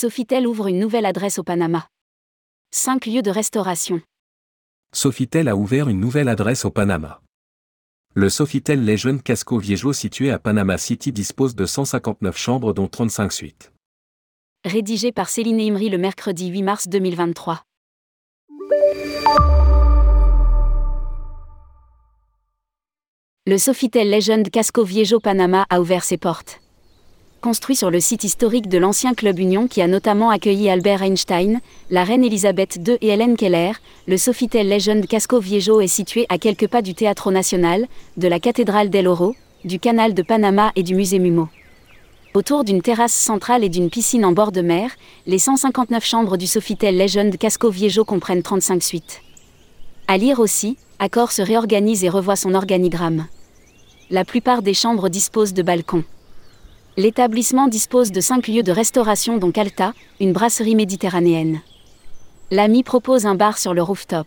Sofitel ouvre une nouvelle adresse au Panama. 5 lieux de restauration. Sofitel a ouvert une nouvelle adresse au Panama. Le Sofitel Legend Casco Viejo situé à Panama City dispose de 159 chambres dont 35 suites. Rédigé par Céline Imri le mercredi 8 mars 2023. Le Sofitel Legend Casco Viejo Panama a ouvert ses portes. Construit sur le site historique de l'ancien Club Union qui a notamment accueilli Albert Einstein, la reine Elisabeth II et Hélène Keller, le Sofitel Legend Casco Viejo est situé à quelques pas du Théâtre National, de la cathédrale del Oro, du canal de Panama et du musée Mumo. Autour d'une terrasse centrale et d'une piscine en bord de mer, les 159 chambres du Sofitel Legend Casco Viejo comprennent 35 suites. À lire aussi, Accor se réorganise et revoit son organigramme. La plupart des chambres disposent de balcons. L'établissement dispose de 5 lieux de restauration dont Calta, une brasserie méditerranéenne. L'AMI propose un bar sur le rooftop.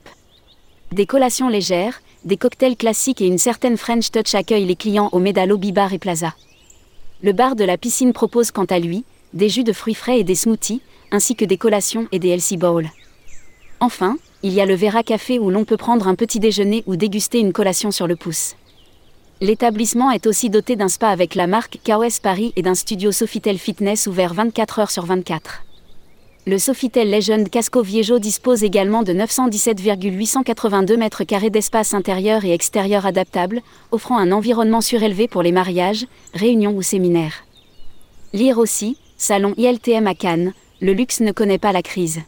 Des collations légères, des cocktails classiques et une certaine French Touch accueillent les clients au Medalo Bar et Plaza. Le bar de la piscine propose quant à lui, des jus de fruits frais et des smoothies, ainsi que des collations et des healthy bowls. Enfin, il y a le Vera Café où l'on peut prendre un petit déjeuner ou déguster une collation sur le pouce. L'établissement est aussi doté d'un spa avec la marque KOS Paris et d'un studio Sofitel Fitness ouvert 24 heures sur 24. Le Sofitel Legend Casco Viejo dispose également de 917,882 mètres carrés d'espace intérieur et extérieur adaptable, offrant un environnement surélevé pour les mariages, réunions ou séminaires. Lire aussi, Salon ILTM à Cannes, le luxe ne connaît pas la crise.